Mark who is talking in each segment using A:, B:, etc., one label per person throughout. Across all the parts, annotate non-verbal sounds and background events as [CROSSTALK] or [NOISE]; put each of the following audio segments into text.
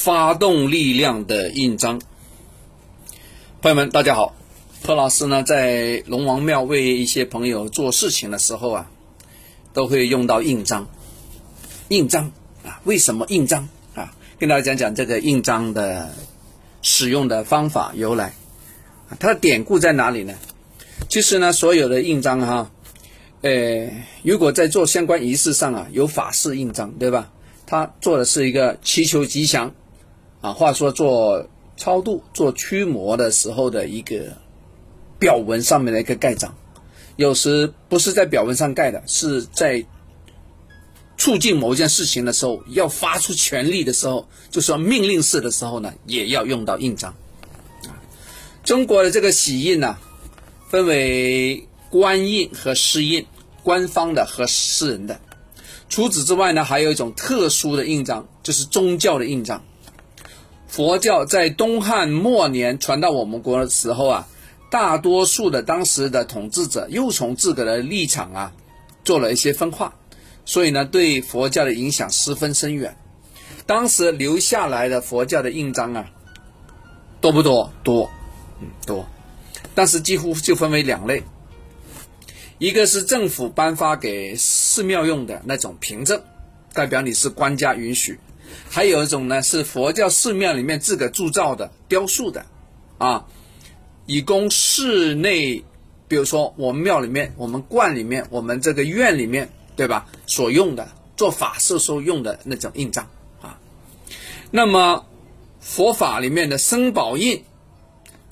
A: 发动力量的印章。朋友们，大家好，托老师呢在龙王庙为一些朋友做事情的时候啊，都会用到印章。印章啊，为什么印章啊？跟大家讲讲这个印章的使用的方法由来。它的典故在哪里呢？其实呢，所有的印章哈，呃，如果在做相关仪式上啊，有法事印章，对吧？它做的是一个祈求吉祥啊，话说做超度、做驱魔的时候的一个表文上面的一个盖章，有时不是在表文上盖的，是在促进某件事情的时候，要发出权力的时候，就说命令式的时候呢，也要用到印章。啊中国的这个玺印呢，分为官印和私印，官方的和私人的。除此之外呢，还有一种特殊的印章，就是宗教的印章。佛教在东汉末年传到我们国的时候啊，大多数的当时的统治者又从自个的立场啊，做了一些分化，所以呢，对佛教的影响十分深远。当时留下来的佛教的印章啊，多不多？多。嗯，多，但是几乎就分为两类，一个是政府颁发给寺庙用的那种凭证，代表你是官家允许；还有一种呢是佛教寺庙里面自个铸造的雕塑的，啊，以供室内，比如说我们庙里面、我们观里面、我们这个院里面，对吧？所用的做法事时候用的那种印章啊。那么佛法里面的生宝印。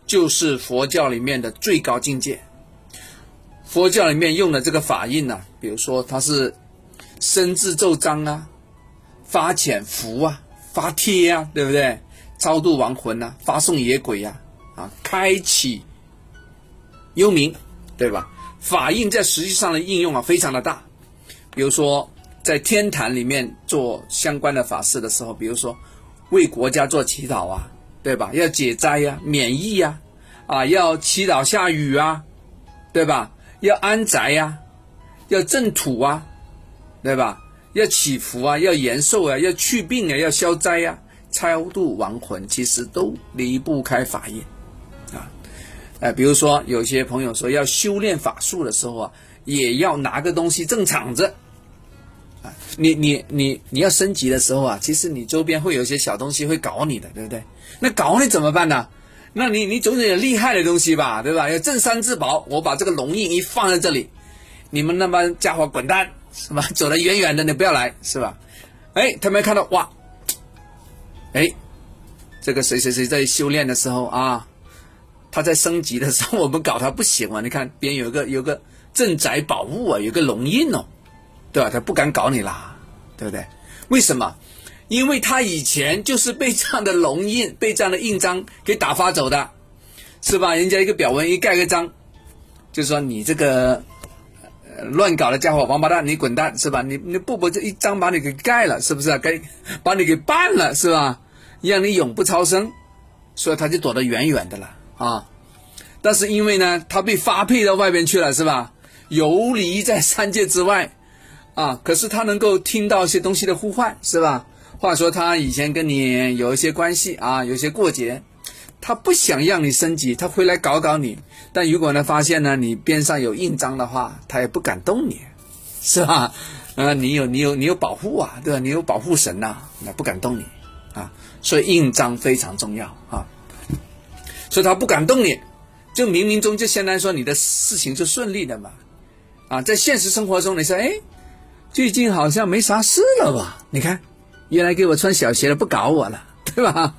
A: 就是佛教里面的最高境界。佛教里面用的这个法印呢，比如说它是生字咒章啊、发遣符啊、发帖啊，对不对？超度亡魂呐、发送野鬼呀、啊，开启幽冥，对吧？法印在实际上的应用啊，非常的大。比如说在天坛里面做相关的法事的时候，比如说为国家做祈祷啊。对吧？要解灾呀，免疫呀，啊，要祈祷下雨啊，对吧？要安宅呀，要镇土啊，对吧？要祈福啊，要延寿啊，要去病啊，要消灾呀，超度亡魂，其实都离不开法印啊。哎，比如说有些朋友说要修炼法术的时候啊，也要拿个东西正敞着。啊，你你你你要升级的时候啊，其实你周边会有一些小东西会搞你的，对不对？那搞你怎么办呢？那你你总得有厉害的东西吧，对吧？要镇山之宝，我把这个龙印一放在这里，你们那帮家伙滚蛋，是吧？[LAUGHS] 走得远远的，你不要来，是吧？哎，他们看到哇，哎，这个谁谁谁在修炼的时候啊，他在升级的时候，[LAUGHS] 我们搞他不行啊！你看边有个有个镇宅宝物啊，有个龙印哦，对吧？他不敢搞你啦，对不对？为什么？因为他以前就是被这样的龙印、被这样的印章给打发走的，是吧？人家一个表文一盖个章，就说你这个乱搞的家伙、王八蛋，你滚蛋，是吧？你你不不这一张把你给盖了，是不是？该把你给办了，是吧？让你永不超生，所以他就躲得远远的了啊。但是因为呢，他被发配到外边去了，是吧？游离在三界之外啊，可是他能够听到一些东西的呼唤，是吧？话说他以前跟你有一些关系啊，有些过节，他不想让你升级，他回来搞搞你。但如果呢发现呢你边上有印章的话，他也不敢动你，是吧？呃，你有你有你有保护啊，对吧？你有保护神呐，那不敢动你啊。所以印章非常重要啊。所以他不敢动你，就冥冥中就相当于说你的事情是顺利的嘛。啊，在现实生活中你说，哎，最近好像没啥事了吧？你看。原来给我穿小鞋的不搞我了，对吧？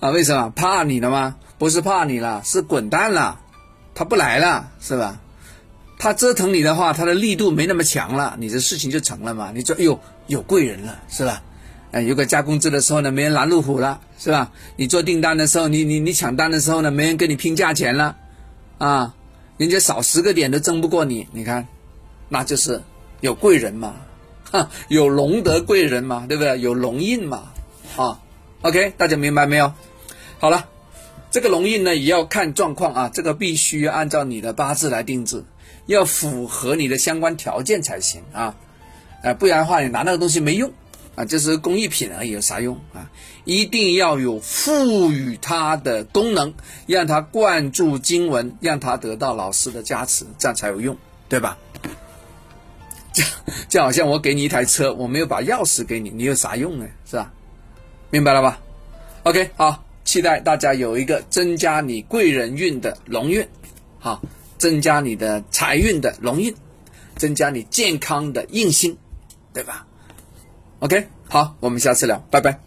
A: 啊，为什么怕你了吗？不是怕你了，是滚蛋了，他不来了，是吧？他折腾你的话，他的力度没那么强了，你这事情就成了嘛？你说，哎呦，有贵人了，是吧？哎，有个加工资的时候呢，没人拦路虎了，是吧？你做订单的时候，你你你抢单的时候呢，没人跟你拼价钱了，啊，人家少十个点都争不过你，你看，那就是有贵人嘛。哈，有龙德贵人嘛，对不对？有龙印嘛，啊，OK，大家明白没有？好了，这个龙印呢也要看状况啊，这个必须按照你的八字来定制，要符合你的相关条件才行啊，哎，不然的话你拿那个东西没用啊，就是工艺品而已，有啥用啊？一定要有赋予它的功能，让它灌注经文，让它得到老师的加持，这样才有用，对吧？就 [LAUGHS] 就好像我给你一台车，我没有把钥匙给你，你有啥用呢？是吧？明白了吧？OK，好，期待大家有一个增加你贵人运的龙运，好，增加你的财运的龙运，增加你健康的印星，对吧？OK，好，我们下次聊，拜拜。